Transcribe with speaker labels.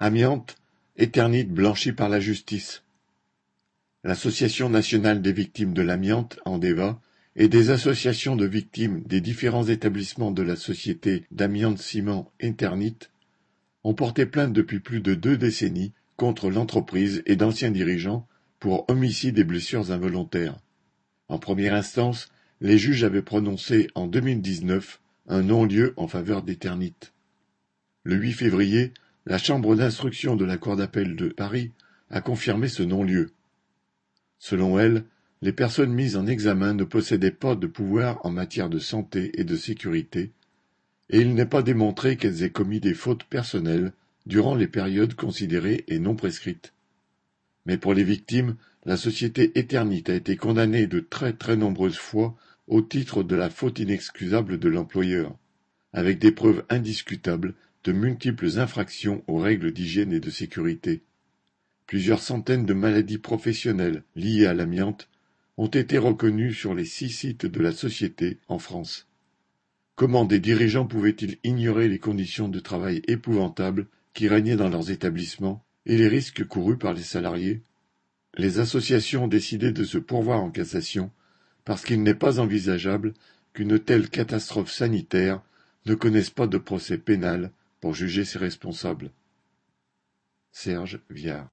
Speaker 1: Amiante, Éternite blanchi par la justice. L'Association nationale des victimes de l'amiante, Andeva, et des associations de victimes des différents établissements de la société d'amiante-ciment Éternite ont porté plainte depuis plus de deux décennies contre l'entreprise et d'anciens dirigeants pour homicide et blessures involontaires. En première instance, les juges avaient prononcé en 2019 un non-lieu en faveur d'Éternite. Le 8 février, la chambre d'instruction de la Cour d'appel de Paris a confirmé ce non-lieu. Selon elle, les personnes mises en examen ne possédaient pas de pouvoir en matière de santé et de sécurité, et il n'est pas démontré qu'elles aient commis des fautes personnelles durant les périodes considérées et non prescrites. Mais pour les victimes, la société Éternite a été condamnée de très très nombreuses fois au titre de la faute inexcusable de l'employeur, avec des preuves indiscutables de multiples infractions aux règles d'hygiène et de sécurité. Plusieurs centaines de maladies professionnelles liées à l'amiante ont été reconnues sur les six sites de la société en France. Comment des dirigeants pouvaient-ils ignorer les conditions de travail épouvantables qui régnaient dans leurs établissements et les risques courus par les salariés? Les associations ont décidé de se pourvoir en cassation parce qu'il n'est pas envisageable qu'une telle catastrophe sanitaire ne connaisse pas de procès pénal pour juger ses responsables. Serge Viard